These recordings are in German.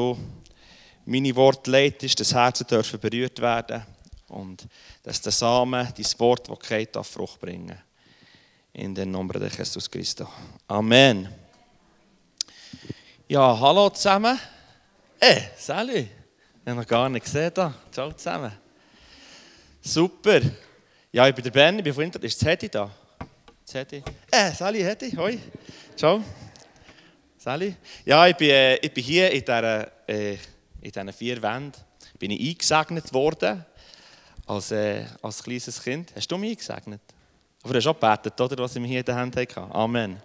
du meine Worte leitest, dass Herzen dürfen berührt werden und dass der Samen, dein Wort, das geht, auf Frucht bringen. In den Namen de Jesus Christus. Amen. Ja, hallo zusammen. Hey, salut. Ich habe noch gar nicht gesehen da. Ciao zusammen. Super. Ja, ich bin der Ben, ich bin von Inter. Ist das Hedi da? Hedi? Äh, Sally, Hedi, hoi. Ciao. Sally? Ja, ich bin, äh, ich bin hier in, dieser, äh, in diesen vier Wänden bin ich eingesegnet worden als, äh, als kleines Kind. Hast du mich eingesegnet? Aber du hast auch gebetet, oder, was ich mir hier in der Hand hatte. Amen.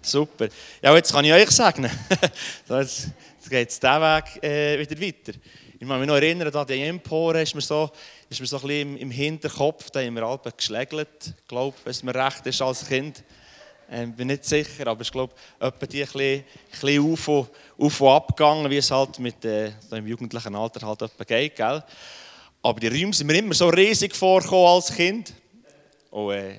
Super. Ja, jetzt kann ich euch segnen. jetzt, jetzt geht es diesen Weg äh, wieder weiter. Ich kann mich noch erinnern, da die Empore ist mir so, ist mir so ein bisschen im, im Hinterkopf, da haben wir alle geschlägelt, glaube wenn es mir recht ist als Kind. Ähm, bin nicht sicher, aber ich glaube, etwa die ein bisschen, bisschen auf, und, auf und abgegangen, wie es halt mit äh, im jugendlichen Alter halt etwa geht. Gell? Aber die Räume sind mir immer so riesig vorgekommen als Kind. Und, äh,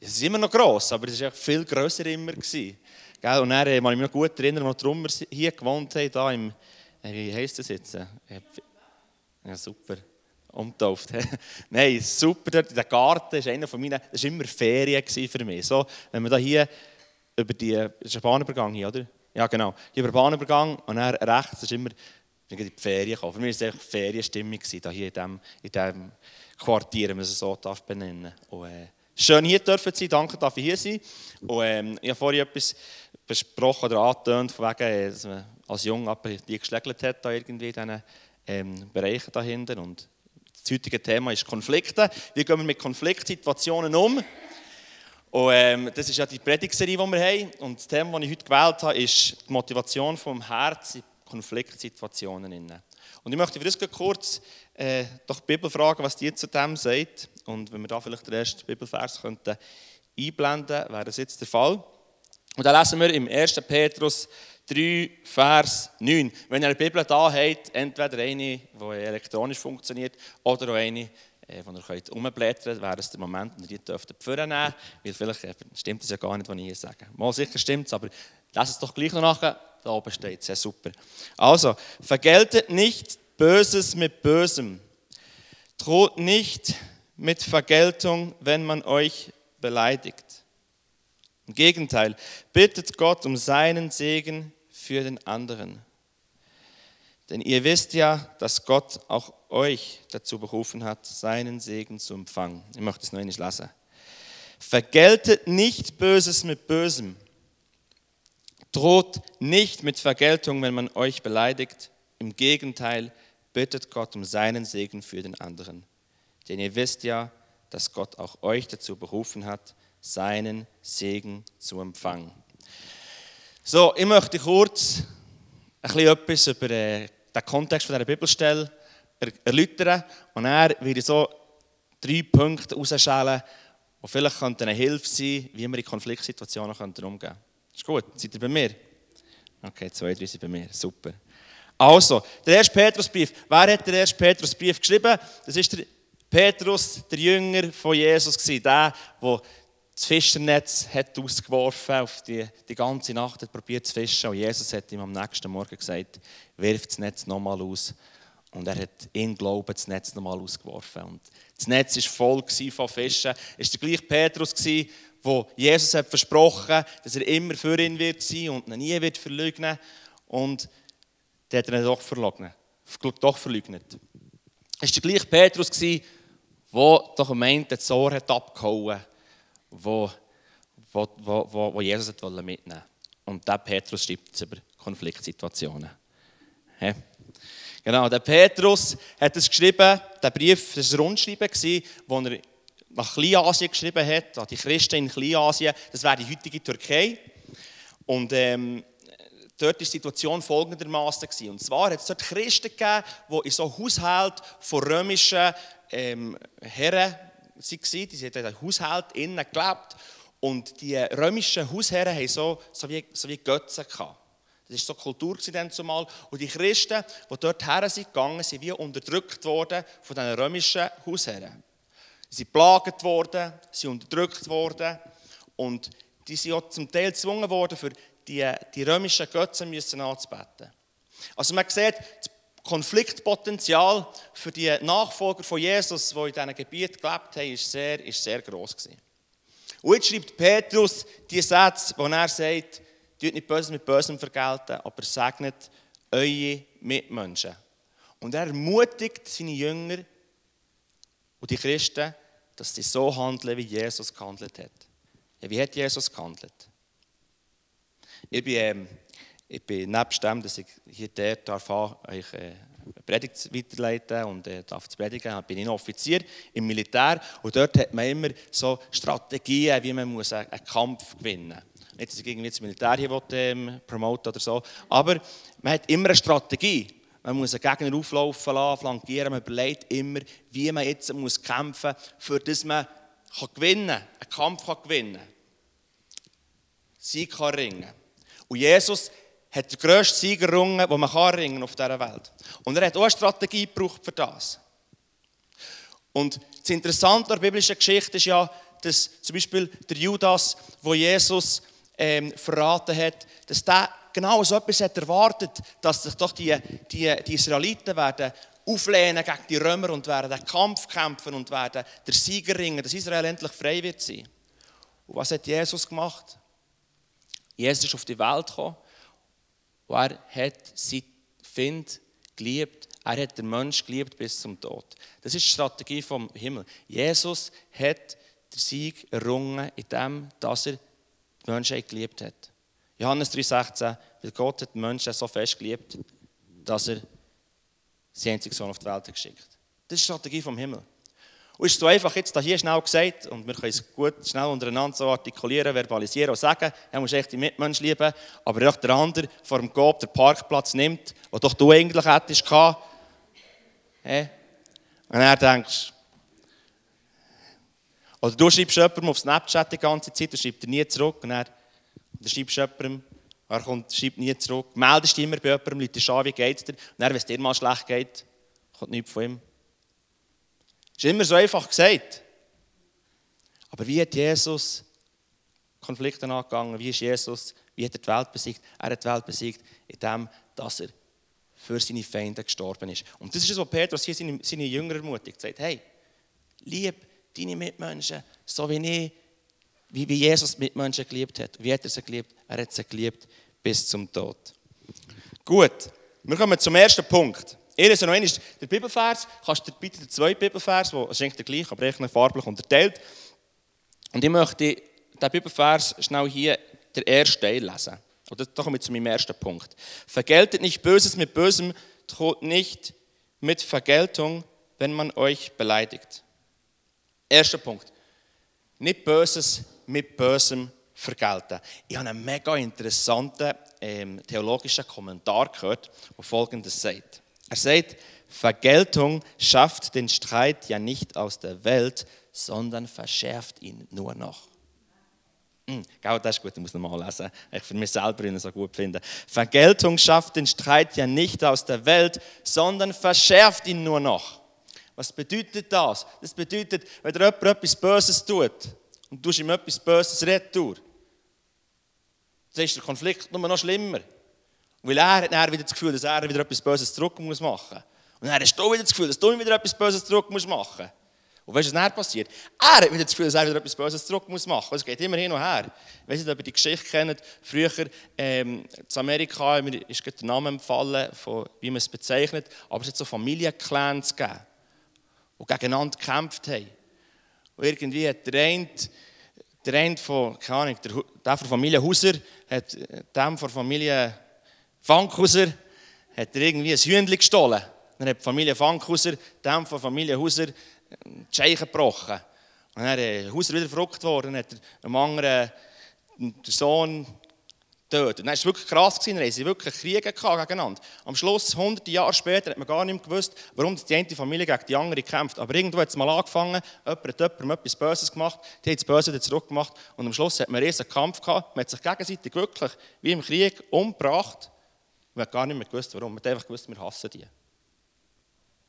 es ist immer noch gross, aber es war viel grösser immer. Gewesen. Gell? Und dann äh, ich mich noch gut erinnern, als wir hier gewohnt haben, da im, äh, wie heisst das jetzt? Äh, ja, super umgetauft. Nein, super der Garten, ist einer von meinen, das war immer Ferien für mich. So, wenn wir da hier über die, das ist ein Bahnübergang hier, oder? Ja, genau. Hier über den Bahnübergang und dann rechts ist immer in die Ferien gekommen. Für mich war es echt Ferienstimmung hier in diesem, in diesem Quartier, wenn man es so darf benennen darf. äh, schön hier dürfen sein, danke, dass ich hier sein. Und ähm, ich habe vorhin etwas besprochen oder angetönt, von wegen, äh, dass man als Junge die geschlägelt hat, da irgendwie in diesen ähm, Bereichen dahinter. Und das heutige Thema ist Konflikte. Wie gehen wir mit Konfliktsituationen um? Und, ähm, das ist ja die Predigserie, die wir haben. Und das Thema, das ich heute gewählt habe, ist die Motivation vom Herz in Konfliktsituationen. Und ich möchte für das kurz äh, doch die Bibel fragen, was die zu dem sagt. Und wenn wir da vielleicht den ersten Bibelvers könnten einblenden, wäre das jetzt der Fall. Und da lesen wir im 1. Petrus 3, Vers 9. Wenn ihr eine Bibel da habt, entweder eine, die elektronisch funktioniert, oder auch eine, äh, ihr könnt umblättern könnt, wäre es der Moment, wo ihr die dürft nehmen weil vielleicht stimmt das ja gar nicht, was ich hier sage. Mal sicher stimmt es, aber lasst es doch gleich noch nachher. Da oben steht es, ja super. Also, vergeltet nicht Böses mit Bösem. Droht nicht mit Vergeltung, wenn man euch beleidigt. Im Gegenteil, bittet Gott um seinen Segen für den anderen. Denn ihr wisst ja, dass Gott auch euch dazu berufen hat, seinen Segen zu empfangen. Ich möchte es noch nicht lesen. Vergeltet nicht Böses mit Bösem. Droht nicht mit Vergeltung, wenn man euch beleidigt. Im Gegenteil, bittet Gott um seinen Segen für den anderen. Denn ihr wisst ja, dass Gott auch euch dazu berufen hat, seinen Segen zu empfangen. So, ich möchte kurz ein bisschen etwas über äh, den Kontext dieser Bibelstelle erläutern. Und dann werde so drei Punkte herausschälen, die vielleicht eine Hilfe sein wie wir in Konfliktsituationen umgehen können. Ist gut? Seid ihr bei mir? Okay, zwei, drei sind bei mir. Super. Also, der erste Petrusbrief. Wer hat den ersten Petrusbrief geschrieben? Das ist der Petrus, der Jünger von Jesus, der, der das Fischernetz hat ausgeworfen auf die, die ganze Nacht, hat probiert zu fischen und Jesus hat ihm am nächsten Morgen gesagt, wirf das Netz nochmal aus. Und er hat in Glauben das Netz nochmal ausgeworfen. Und das Netz war voll von Fischen. Es war der gleiche Petrus, der Jesus hat versprochen dass er immer für ihn wird sein und ihn nie wird verleugnen. Und der hat ihn doch verleugnet. Doch verleugnet. Es war der gleiche Petrus, der doch meint, das Ohr hat abgehauen wo, wo, wo, wo Jesus mitnehmen. Und der Petrus schreibt es über Konfliktsituationen. He? Genau, der Petrus hat es geschrieben, der Brief, das war ein Rundschreiben, das er nach Kleinasien geschrieben hat, an die Christen in Kleinasien, das wäre die heutige Türkei. Und ähm, dort war die Situation folgendermaßen. Und zwar hat es dort Christen gegeben, die in so Haushalten von römischen ähm, Herren sie, die haben in Haushalt innen gelebt und die römischen Hausherren haben so, so, wie, so wie Götzen gehabt. Das war so Kultur dann zumal. Und die Christen, die dort her sind gegangen, sind wie unterdrückt worden von den römischen Hausherren. Sie sind plagt worden, sie sind unterdrückt worden und die sind auch zum Teil gezwungen worden, für die, die römischen Götzen anzubeten. Also man sieht, das Konfliktpotenzial für die Nachfolger von Jesus, die in diesem Gebiet gelebt haben, ist sehr, ist sehr gross gewesen. Und jetzt schreibt Petrus die Sätze, wo er sagt, tut nicht Böses mit Bösem vergelten, aber segnet eure Mitmenschen. Und er ermutigt seine Jünger und die Christen, dass sie so handeln, wie Jesus gehandelt hat. Ja, wie hat Jesus gehandelt? Ich bin, ähm, ich bin nebst dem, dass ich hier dort darf, euch äh, Predigt weiterleiten und äh, darf zu predigen, bin ich ein Offizier im Militär und dort hat man immer so Strategien, wie man muss einen, Kampf gewinnen muss. Nicht, dass ich irgendwie das Militär hier will, ähm, promoten oder so, aber man hat immer eine Strategie. Man muss einen Gegner auflaufen lassen, flankieren, man überlegt immer, wie man jetzt muss kämpfen muss, für das man kann gewinnen einen Kampf kann gewinnen kann. Sieg kann ringen. Und Jesus hat den grössten Sieg errungen, den man kann ringen auf dieser Welt. Und er hat auch eine Strategie gebraucht für das. Und das Interessante an der biblischen Geschichte ist ja, dass zum Beispiel der Judas, wo Jesus ähm, verraten hat, dass der genau so etwas hat erwartet, dass sich doch die, die, die Israeliten werden auflehnen gegen die Römer und werden den Kampf kämpfen und werden der Sieger ringen, dass Israel endlich frei wird sein. Und was hat Jesus gemacht? Jesus ist auf die Welt gekommen und er hat sein Find geliebt. Er hat den Mensch geliebt bis zum Tod. Das ist die Strategie vom Himmel. Jesus hat den Sieg errungen, indem dass er die Menschheit geliebt hat. Johannes 3,16, weil Gott hat die Menschen so fest geliebt, dass er seinen einzigen Sohn auf die Welt geschickt hat. Das ist die Strategie vom Himmel. Und es ist so einfach jetzt hier schnell gesagt, und wir können es gut schnell untereinander so artikulieren, verbalisieren und sagen, er muss echt die Mitmenschen lieben, aber auch der andere vor dem Gott den Parkplatz nimmt, wo doch du eigentlich hättest gehabt. Und er denkst, oder du schreibst jemandem auf Snapchat die ganze Zeit, und schreibst dir nie zurück, und er, schreibst jemandem, er kommt, schreibt nie zurück, meldest dich immer bei jemandem, Leute an, wie geht es dir, und dann, wenn es dir mal schlecht geht, kommt nichts von ihm. Das ist immer so einfach gesagt. Aber wie hat Jesus Konflikte angegangen? Wie ist Jesus, wie hat er die Welt besiegt? Er hat die Welt besiegt, indem dass er für seine Feinde gestorben ist. Und das ist es, was Petrus hier seine, seine Jünger ermutigt. Er sagt, hey, lieb deine Mitmenschen, so wie ich, wie, wie Jesus Mitmenschen geliebt hat. Wie hat er sie geliebt? Er hat sie geliebt bis zum Tod. Gut, wir kommen zum ersten Punkt. Ihr ist noch einmal der Bibelvers. Kannst du bitte den zweiten Bibelvers, der ist eigentlich der gleiche, aber echt farblich unterteilt. Und ich möchte den Bibelvers schnell hier der erste Teil lesen. Und da komme ich zu meinem ersten Punkt. Vergeltet nicht Böses mit Bösem, droht nicht mit Vergeltung, wenn man euch beleidigt. Erster Punkt. Nicht Böses mit Bösem vergelten. Ich habe einen mega interessanten ähm, theologischen Kommentar gehört, der folgendes sagt. Er sagt, Vergeltung schafft den Streit ja nicht aus der Welt, sondern verschärft ihn nur noch. Hm, genau, das ist gut, ich muss nochmal lesen. Ich für mich selber ihn so gut finde. Vergeltung schafft den Streit ja nicht aus der Welt, sondern verschärft ihn nur noch. Was bedeutet das? Das bedeutet, wenn dir jemand etwas Böses tut und du ihm etwas Böses retour, dann ist der Konflikt nur noch schlimmer. Weil er hat dann wieder das Gefühl, dass er wieder etwas Böses zurück muss machen. Und dann hast du wieder das Gefühl, dass du wieder etwas Böses zurück musst machen. Und weißt du, was dann passiert? Er hat wieder das Gefühl, dass er wieder etwas Böses zurück muss machen. Es geht immer hin und her. Ich weiß nicht, ob ihr die Geschichte kennt. Früher ähm, in Amerika mir ist der Name empfallen, von, wie man es bezeichnet. Aber es hat so Familienclans gegeben, die gegeneinander gekämpft haben. Und irgendwie hat der eine, der eine von, keine Ahnung, der, der von Familie Hauser, hat dem von Familie Fankhauser hat er irgendwie ein Hühnchen gestohlen. Dann hat die Familie Fankhauser dem von Familie Hauser die Scheiche gebrochen. Und dann ist Hauser wieder verrückt worden, dann hat er einem anderen den Sohn getötet. Dann war es wirklich krass, dann haben sie wirklich Kriege gegeneinander. Am Schluss, hunderte Jahre später, hat man gar nicht mehr gewusst, warum die eine Familie gegen die andere kämpft. Aber irgendwo hat es mal angefangen, jemand hat jemandem etwas Böses gemacht, die hat das Böse wieder zurückgemacht und am Schluss hat man einen riesen Kampf gehabt, man hat sich gegenseitig wirklich, wie im Krieg, umgebracht man hat gar nicht mehr gewusst, warum. Man hat einfach gewusst, wir hassen die.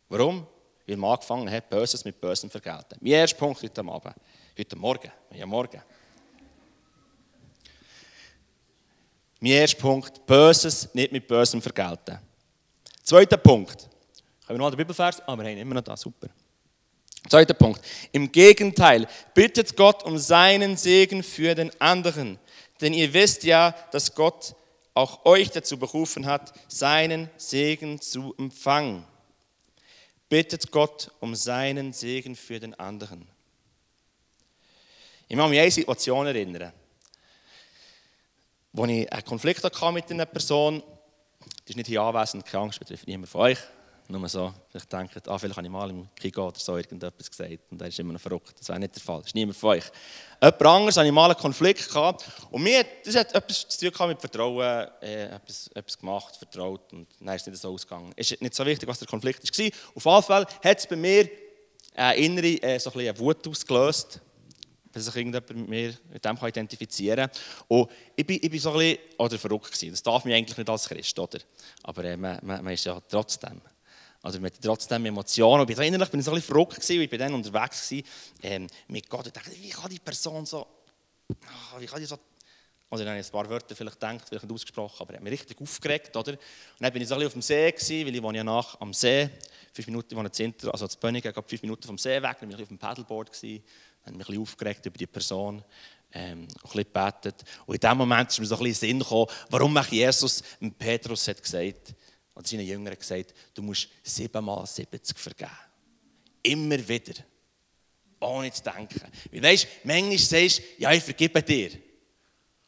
Warum? Weil man angefangen hat, Böses mit Bösem vergelten. Mein erster Punkt heute Abend. Heute Morgen. Ja, morgen. Mein erster Punkt, Böses nicht mit Bösem vergelten. Zweiter Punkt. Haben wir noch einen Bibelvers? Ah, wir haben immer noch da, super. Zweiter Punkt. Im Gegenteil, bittet Gott um seinen Segen für den anderen. Denn ihr wisst ja, dass Gott auch euch dazu berufen hat, seinen Segen zu empfangen. Bittet Gott um seinen Segen für den anderen. Ich muss mich an eine Situation erinnern, wo ich einen Konflikt hatte mit einer Person, die ist nicht hier anwesend, keine Angst, betrifft niemand von euch. Nur so, ich denke, ah, vielleicht habe ich mal im Kiko oder so irgendetwas gesagt und er ist immer noch verrückt. Das wäre nicht der Fall. Das ist niemand von euch. Jemand anderes hatte ich mal einen Konflikt gehabt und mir, das hat etwas zu tun mit Vertrauen, äh, etwas, etwas gemacht, vertraut und dann ist es nicht so ausgegangen. Es ist nicht so wichtig, was der Konflikt war. Auf jeden Fall hat es bei mir eine innere äh, so ein Wut ausgelöst, dass sich irgendjemand mit mir mit dem identifizieren kann. Und ich bin, ich bin so ein bisschen oder verrückt gewesen. Das darf man eigentlich nicht als Christ, oder? Aber äh, man, man, man ist ja trotzdem. Also mit trotzdem Emotionen. Und innerlich bin ich so ein bisschen verrückt gewesen, weil ich bin dann unterwegs war ähm, mit Gott und dachte, wie kann die Person so, ah, wie kann die so, also dann habe ich ein paar Wörter vielleicht gedacht, vielleicht nicht ausgesprochen, aber er hat mich richtig aufgeregt, oder? Und dann bin ich so ein bisschen auf dem See gewesen, weil ich wohne ja nach am See, fünf Minuten, wohne Zinter, also zu Bönigen, fünf Minuten vom See weg, dann bin ich auf dem Paddleboard gewesen, dann mich ein bisschen aufgeregt über die Person, ähm, ein bisschen gebetet. Und in dem Moment ist mir so ein bisschen Sinn gekommen, warum Jesus Petrus hat gesagt, und seinen Jüngern gesagt, du musst siebenmal 70 vergeben. Immer wieder. Ohne zu denken. Weil weißt, manchmal sagst du, ja, ich vergebe dir.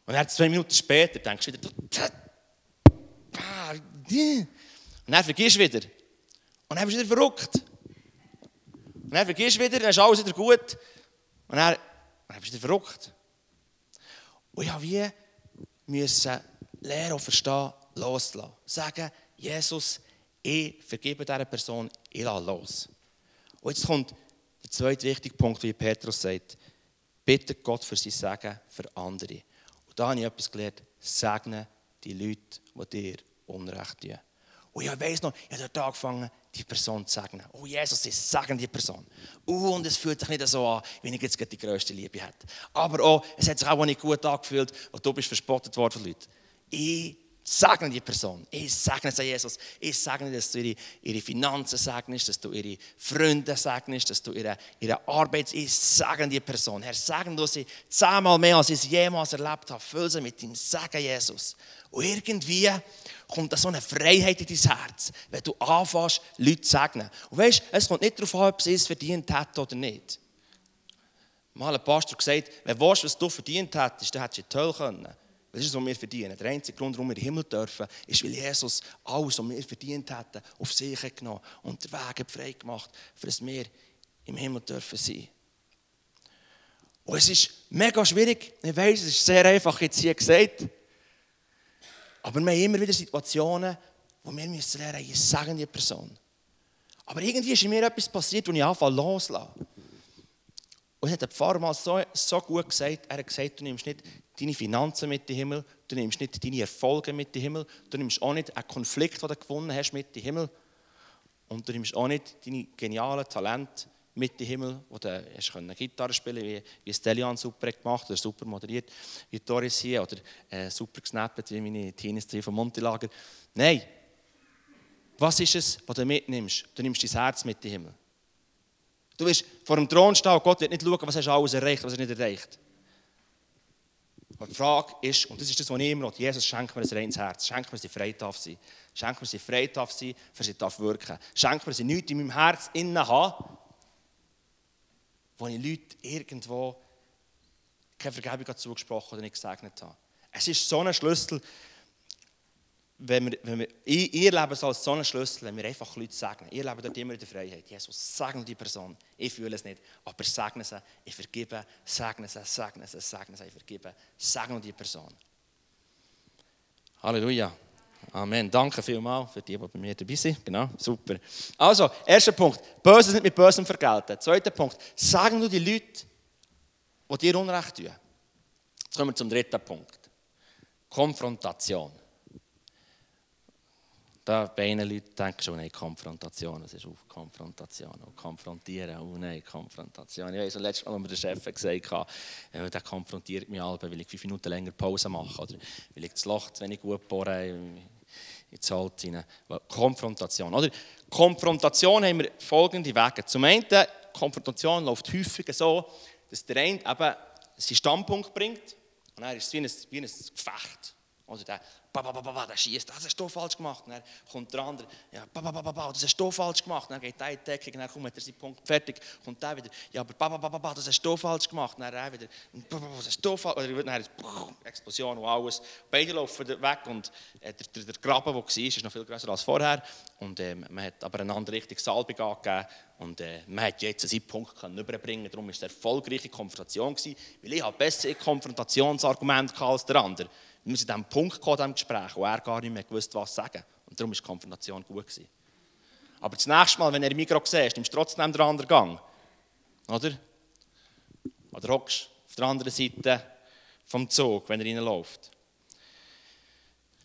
Und dann zwei Minuten später denkst du wieder, und dann vergisst du wieder. Und dann bist du wieder verrückt. Und dann vergisst du wieder, dann ist alles wieder gut. Und dann, dann bist du wieder verrückt. Und ja, wie müssen und verstehen, loslassen. Sagen, Jesus, ich vergebe dieser Person, ich lasse los. Und jetzt kommt der zweite wichtige Punkt, wie Petrus sagt. Bitte Gott für sein Segen für andere. Und da habe ich etwas gelernt. Segne die Leute, die dir Unrecht tun. Und ich weiss noch, ich habe dort angefangen, die Person zu segnen. Oh Jesus, ich segne die Person. Oh, und es fühlt sich nicht so an, wie ich jetzt die grösste Liebe hätte. Aber auch, es hat sich auch nicht gut angefühlt, und du bist verspottet worden von Leuten. Ich Segne die Person. Ich segne sie, Jesus. Ich segne, dass du ihre, ihre Finanzen segnest, dass du ihre Freunde segnest, dass du ihre, ihre Arbeit, ich segne die Person. Herr, segne du sie zehnmal mehr, als ich es jemals erlebt habe. Füll sie mit deinem Segen, Jesus. Und irgendwie kommt da so eine Freiheit in dein Herz, wenn du anfängst, Leute zu segnen. Und weißt, es kommt nicht darauf an, ob sie es verdient hat oder nicht. Mal ein Pastor gesagt, wenn du was du verdient hättest, dann hättest du in die Hölle können. Das ist, was wir verdienen. Der einzige Grund, warum wir in den Himmel dürfen, ist, weil Jesus alles, was wir verdient hätten, auf sich genommen und den Weg frei gemacht, für dass wir im Himmel dürfen sein. Und es ist mega schwierig. Ich weiß, es ist sehr einfach jetzt hier gesagt. Aber wir haben immer wieder Situationen, wo wir müssen lernen, ich sage die Person. Aber irgendwie ist in mir etwas passiert, wo ich anfange loslasse. Und es hat der Pfarrer mal so, so gut gesagt, er hat gesagt, du nimmst nicht deine Finanzen mit den Himmel, du nimmst nicht deine Erfolge mit den Himmel, du nimmst auch nicht einen Konflikt, den du gewonnen hast, mit den Himmel und du nimmst auch nicht deine genialen Talente mit den Himmel, wo du hast können Gitarre spielen wie, wie Stelian super gemacht oder super moderiert, wie Doris hier, oder äh, super gesnappt, wie meine Teenies vom Montilager. Nein, was ist es, was du mitnimmst? Du nimmst dein Herz mit den Himmel. Du wirst vor dem Thron stehen und Gott wird nicht schauen, was hast du alles erreicht, was hast du nicht erreicht. Aber die Frage ist, und das ist das, was ich immer will, Jesus schenkt mir ein reines Herz, schenkt mir, dass ich frei darf sein. Schenkt mir, dass ich frei darf sein, für sie darf wirken. Schenkt mir, dass ich nichts in meinem Herz innen habe, wo ich Leute irgendwo keine Vergebung zugesprochen oder nicht gesegnet habe. Es ist so ein Schlüssel, wenn wir, wenn wir, ich, ihr Leben so als so einen Schlüssel, wenn wir einfach Leute segnen. Ihr lebt dort immer in der Freiheit. Jesus, segne die Person. Ich fühle es nicht, aber segne sie, ich vergebe, segne sie, segne sie, segne sie, ich vergebe, segne die Person. Halleluja. Amen. Danke vielmals für die, die bei mir dabei sind. Genau, super. Also, erster Punkt. Böses nicht mit Bösem vergelten. Zweiter Punkt. Sagen du die Leute, die dir Unrecht tun. Jetzt kommen wir zum dritten Punkt. Konfrontation. Da bei einigen Leuten denken schon, nein, Konfrontation, das ist auf Konfrontation. Und konfrontieren, oh nein, Konfrontation. Ja, so letztes Mal, als mir der Chef gesagt hat, der konfrontiert mich alle, weil ich fünf Minuten länger Pause mache oder weil ich das Loch zu wenig gut bohre in das Holz rein. Konfrontation, oder? Konfrontation haben wir folgende Wege. Zum einen, Konfrontation läuft häufig so, dass der eine eben seinen Standpunkt bringt und dann ist es wie ein, wie ein Gefecht. Also der, der schießt, das hast du falsch gemacht. Und dann kommt der andere, ja, ba, ba, ba, ba, das hast du falsch gemacht. Und dann geht der in die Deckung, dann kommt er seinen Punkt fertig. Kommt der wieder, ja, aber ba, ba, ba, ba, das hast du falsch gemacht. Und dann er wieder, ba, ba, das hast du falsch Oder dann Explosion und alles. Beide laufen weg und äh, der, der, der Graben, der war, ist noch viel größer als vorher. Und äh, man hat aber einander richtig Salbung angegeben. Und äh, man hat jetzt seinen Punkt können überbringen Darum war es eine erfolgreiche Konfrontation. Gewesen, weil ich habe bessere Konfrontationsargumente als der andere. Wir sind an diesem Punkt gekommen, diesem Gespräch, wo er gar nicht mehr gewusst, was sagen. Und darum war die Konfrontation gut. Gewesen. Aber das nächste Mal, wenn er im Mikro siehst, nimmst du trotzdem den anderen Gang. Oder? Oder hockst auf der anderen Seite vom Zug, wenn er reinläuft.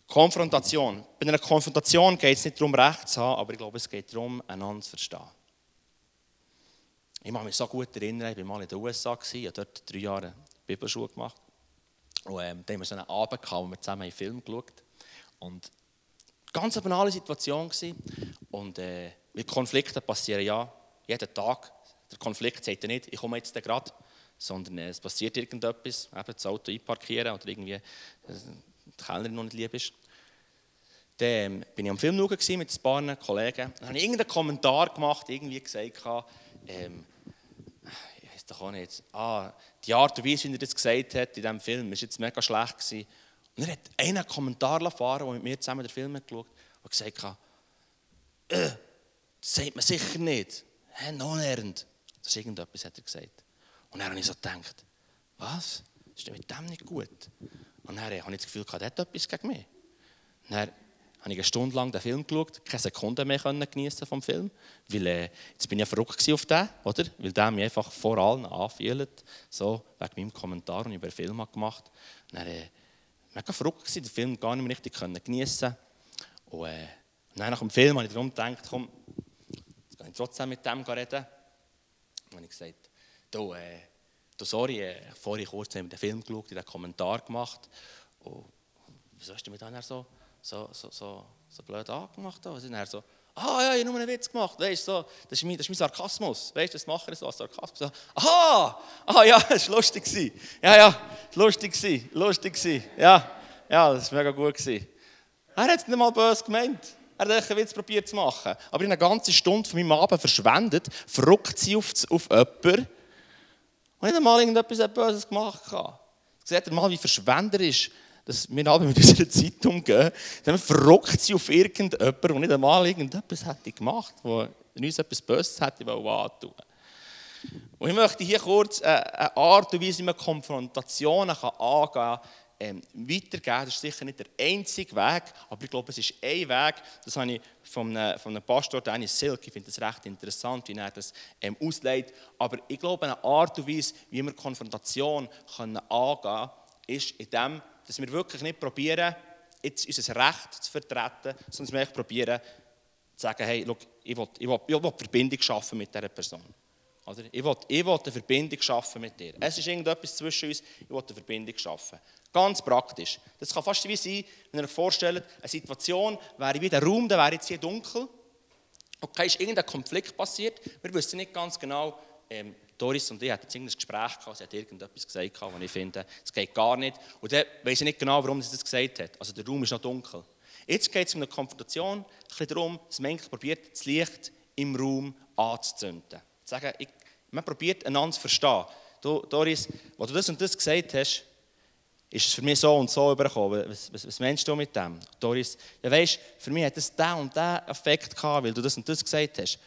Konfrontation. Bei einer Konfrontation geht es nicht darum, Recht zu haben, aber ich glaube, es geht darum, einander zu verstehen. Ich kann mich so gut erinnern, ich war mal in den USA, ich habe dort drei Jahre Bibelschule gemacht. Und ähm, da haben wir so einen Abend gehabt, wo wir zusammen einen Film geschaut Und ganz eine banale Situation gewesen. Und äh, mit Konflikten passieren ja jeden Tag. Der Konflikt sagt ja nicht, ich komme jetzt gerade, sondern äh, es passiert irgendetwas, eben das Auto einparkieren oder irgendwie äh, die Kellnerin noch nicht lieb ist. Dann ähm, bin ich am Film schauen mit ein paar Kollegen. Dann habe ich irgendeinen Kommentar gemacht, irgendwie gesagt, ähm, weiß doch auch nicht, ah, die Art und Weise, wie er das gesagt hat in diesem Film, war jetzt mega schlecht. Gewesen. Und er hat einen Kommentar erfahren, der mit mir zusammen den Film geschaut hat, und gesagt hat, äh, das sagt man sicher nicht. Hä, noch Das ist irgendetwas, hat er gesagt. Und dann habe ich so gedacht, was? Das ist mit dem nicht gut. Und dann habe ich das Gefühl, er hat etwas gegen mich. Und dann habe ich eine Stunde lang den Film geschaut, keine Sekunde mehr geniessen vom Film, weil äh, jetzt bin ich ja verrückt auf den, oder? Weil der mich einfach vor allen anfühlt, so wegen meinem Kommentar, den ich über den Film gemacht habe. Dann äh, mega verrückt den Film gar nicht mehr richtig geniessen. Und, äh, und dann nach dem Film habe ich darum gedacht, komm, jetzt kann ich trotzdem mit dem reden. Und habe ich gesagt, du, äh, du sorry, äh, vorhin kurz haben wir den Film geschaut, den Kommentar gemacht. Und wieso hast du mir dann so so, so, so, so blöd angemacht haben. Und dann so, ah ja, ich habe nur einen Witz gemacht, weißt so, das, ist mein, das ist mein Sarkasmus, weißt das mache ich so als Sarkasmus. So, aha, ah ja, das war lustig. Ja, ja, lustig gewesen, lustig. Ja, ja, das war mega gut. Gewesen. Er hat es nicht mal böse gemeint. Er hat einen Witz probiert zu machen. Aber in einer ganzen Stunde von meinem Abend verschwendet, verrückt sie auf, auf jemanden und nicht einmal irgendetwas Böses gemacht hat. Seht ihr mal, wie verschwenderisch dass wir alle mit unserer Zeit umgehen, dann verrockt sie auf irgendjemanden, der nicht einmal irgendetwas hätte gemacht, der uns etwas Böses hätte antun Und ich möchte hier kurz eine Art und Weise, wie man Konfrontationen angehen kann, ähm, weitergeben. Das ist sicher nicht der einzige Weg, aber ich glaube, es ist ein Weg. Das habe ich von einem, von einem Pastor, Dennis Silk, ich finde das recht interessant, wie er das ähm, auslegt. Aber ich glaube, eine Art und Weise, wie wir Konfrontation können angehen können, ist in dem, dass wir wirklich nicht probieren, jetzt unser Recht zu vertreten, sondern wir probieren zu sagen, hey, look, ich will, ich will, ich will Verbindung schaffen mit dieser Person. Oder? Ich, will, ich will eine Verbindung schaffen mit dir. Es ist irgendetwas zwischen uns, ich will eine Verbindung schaffen. Ganz praktisch. Das kann fast wie sein, wenn ihr euch vorstellt, eine Situation wäre wie der Raum, der wäre jetzt hier dunkel. Okay, ist irgendein Konflikt passiert. Wir wissen nicht ganz genau, ähm, Doris und ich hatten ein Gespräch gehabt, sie hat irgendetwas gesagt, was ich finde, es geht gar nicht. Und dann weiß ich nicht genau, warum sie das gesagt hat. Also der Raum ist noch dunkel. Jetzt geht es um eine Konfrontation, ein bisschen darum, dass man probiert, das Licht im Raum anzuzünden. Sagen, ich, man probiert einander zu verstehen. Du, Doris, als du das und das gesagt hast, ist es für mich so und so übergekommen. Was, was, was meinst du mit dem? Doris, ja weißt, für mich hat das diesen und diesen Effekt gehabt, weil du das und das gesagt hast.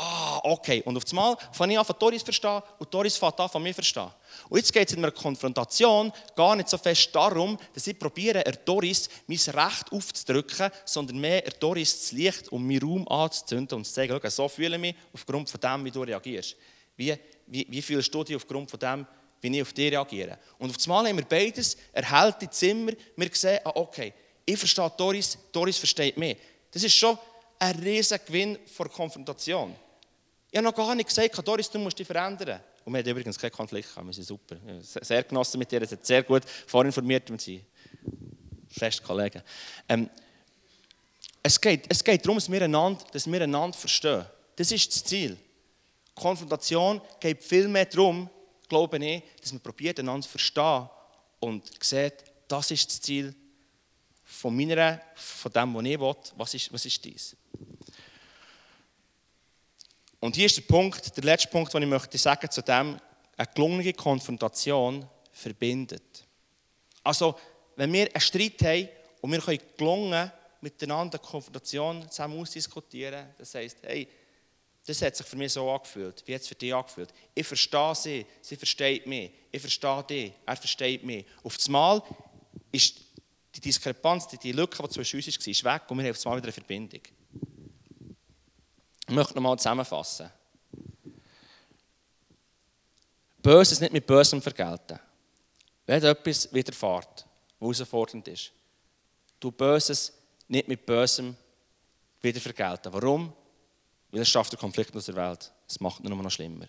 Ah, okay. Und auf einmal fange ich an, Doris verstehen und Doris fängt an, von mir verstehen. Und jetzt geht es in einer Konfrontation gar nicht so fest darum, dass ich probiere, er Doris mein Recht aufzudrücken, sondern mehr Doris das Licht um meinen Raum anzuzünden und zu sagen, so fühle ich mich aufgrund von dem, wie du reagierst. Wie, wie, wie fühlst du dich aufgrund von dem, wie ich auf dich reagiere? Und auf einmal haben wir beides, erhält die Zimmer, wir sehen, ah, okay, ich verstehe Doris, Doris versteht mich das ist schon ein riesiger Gewinn vor Konfrontation. Ich habe noch gar nicht gesagt, Doris, du musst dich verändern. Und wir hatten übrigens keinen Konflikt, wir sind super. Sehr genossen mit dir, sie hat sehr gut vorinformiert und sie fest Kollegen. Ähm, es, geht, es geht darum, dass wir, einander, dass wir einander verstehen. Das ist das Ziel. Konfrontation geht viel mehr darum, glaube ich, dass man probiert, einander zu verstehen und sieht, das ist das Ziel von meiner, von dem, was ich will. Was ist, was ist dies? Und hier ist der Punkt, der letzte Punkt, den ich möchte sagen zu dem, eine gelungene Konfrontation verbindet. Also, wenn wir einen Streit haben und wir können gelungen miteinander eine Konfrontation zusammen ausdiskutieren, das heisst, hey, das hat sich für mich so angefühlt. Wie hat es für dich angefühlt? Ich verstehe sie, sie versteht mich. Ich verstehe dich, er versteht mich. Auf das Mal ist die Diskrepanz, die Lücke, die zwischen uns war, weg und wir haben auf das Mal wieder eine Verbindung. Ich möchte nochmal zusammenfassen. Böses nicht mit Bösem vergelten. Wenn etwas widerfährt, was herausfordernd ist, du Böses nicht mit Bösem wieder vergelten. Warum? Weil es schafft den Konflikt aus der Welt. Es macht ihn nur noch schlimmer.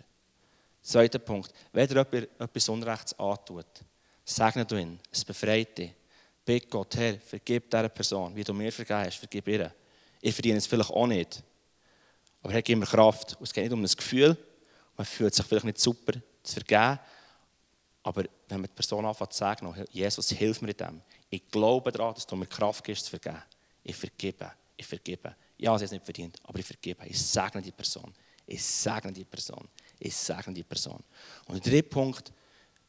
Zweiter Punkt. Wenn dir jemand etwas Unrechts antut, segne du ihn. Es befreit dich. Bitte Gott, Herr, vergib dieser Person, wie du mir vergeben hast, vergib ihr. Ich verdiene es vielleicht auch nicht. Aber Herr, gib mir Kraft. es geht nicht um ein Gefühl. Man fühlt sich vielleicht nicht super zu vergeben. Aber wenn man die Person anfängt zu sagen, Jesus, hilf mir in dem. Ich glaube daran, dass du mir Kraft gibst, zu vergeben. Ich vergebe, ich vergebe. Ja, sie hat es nicht verdient, aber ich vergebe. Ich segne die Person. Ich segne die Person. Ich segne die Person. Und der dritte Punkt,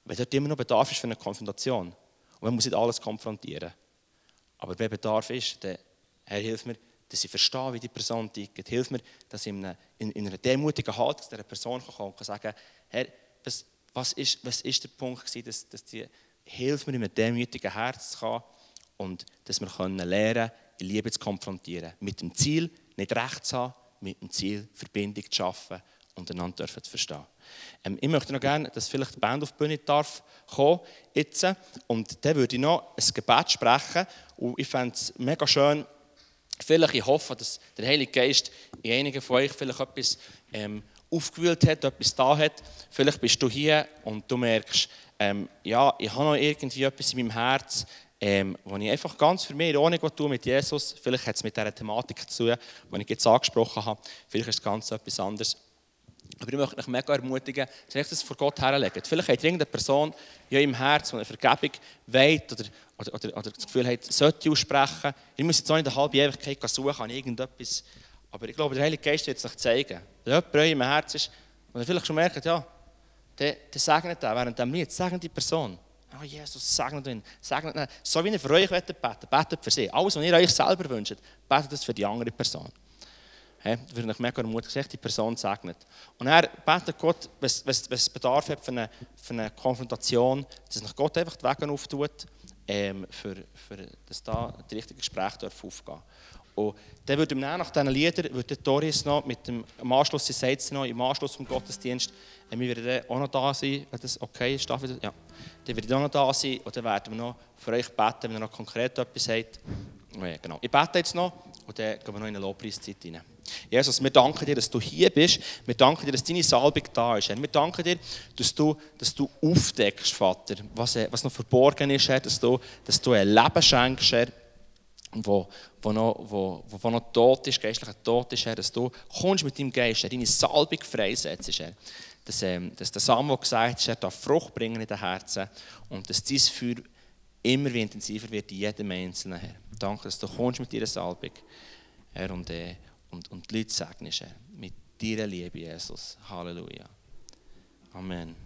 wenn dort immer noch Bedarf ist für eine Konfrontation, und man muss nicht alles konfrontieren, aber wenn Bedarf ist, dann, Herr, hilf mir, dass ich verstehe, wie die Person tickt. Hilf mir, dass ich in einer, in, in einer demutigen Haltung zu dieser Person kommen kann und sagen, Herr, was, was, ist, was ist der Punkt gewesen, dass, dass die, hilf mir, in einem demütigen Herz zu kommen und dass wir können lernen Liebe zu konfrontieren. Mit dem Ziel, nicht Recht zu haben, mit dem Ziel, Verbindung zu schaffen und einander zu verstehen. Ähm, ich möchte noch gerne, dass vielleicht die Band auf die Bühne darf kommen jetzt. Und dann würde ich noch ein Gebet sprechen. Und ich fände es mega schön, vielleicht, ich hoffe, dass der Heilige Geist in einigen von euch vielleicht etwas ähm, aufgewühlt hat, etwas da hat. Vielleicht bist du hier und du merkst, ähm, ja, ich habe noch irgendwie etwas in meinem Herz, ähm, wo ich einfach ganz für mich ohne Gott tue mit Jesus, vielleicht hat es mit dieser Thematik zu tun, die ich jetzt angesprochen habe, vielleicht ist es ganz etwas anderes. Aber ich möchte euch mega ermutigen, dass ihr das vor Gott herlegt. Vielleicht hat irgendeine Person ja im Herzen, die Vergebung weht oder, oder, oder, oder, das Gefühl hat, sollte aussprechen. Ich muss jetzt auch nicht eine halbe Ewigkeit suchen an irgendetwas. Aber ich glaube, der Heilige Geist wird es euch zeigen. Wenn jemand im Herzen ist, und ihr vielleicht schon merkt, ja, der, segnet er während dem Lied, segnet die Person. Oh Jesus, segnet ihn, segnet ihn. So wie ihr für euch beten betet für sie. Alles, was ihr euch selber wünscht, betet es für die andere Person. Hey, würde ich mega ermutigen, dass die Person segnet. Und er betet Gott, wenn es Bedarf hat für eine, für eine Konfrontation, dass nach Gott einfach die Wege auftut, ähm, für, für, dass da das richtige Gespräch aufgehen. Und dann würde nach diesen Liedern, würde Doris noch mit dem im Anschluss, sie sagt es noch, im Anschluss vom Gottesdienst, äh, wir werden auch noch da sein, wenn das okay ist, darf ich das? Ja. Dann werde ich auch noch da sein und dann werden wir noch für euch beten, wenn ihr noch konkret etwas habt. Oh ja, genau. Ich bete jetzt noch und dann gehen wir noch in eine Lobpreiszeit rein. Jesus, wir danken dir, dass du hier bist. Wir danken dir, dass deine Salbung da ist. Wir danken dir, dass du, dass du aufdeckst, Vater, was, was noch verborgen ist, dass du, dass du ein Leben schenkst, wo, wo, noch, wo, wo noch tot ist, geistlicher tot ist, Herr, dass du kommst mit deinem Geist, Herr, deine Salbung freisetzt. Dass, ähm, dass der Samuel gesagt hat, darf Frucht bringen in den Herzen und dass dein Feuer immer intensiver wird in jedem Einzelnen, Herr. Danke, dass du kommst mit deiner Salbung, Herr, und, äh, und, und die Leute segnest, mit deiner Liebe, Jesus. Halleluja. Amen.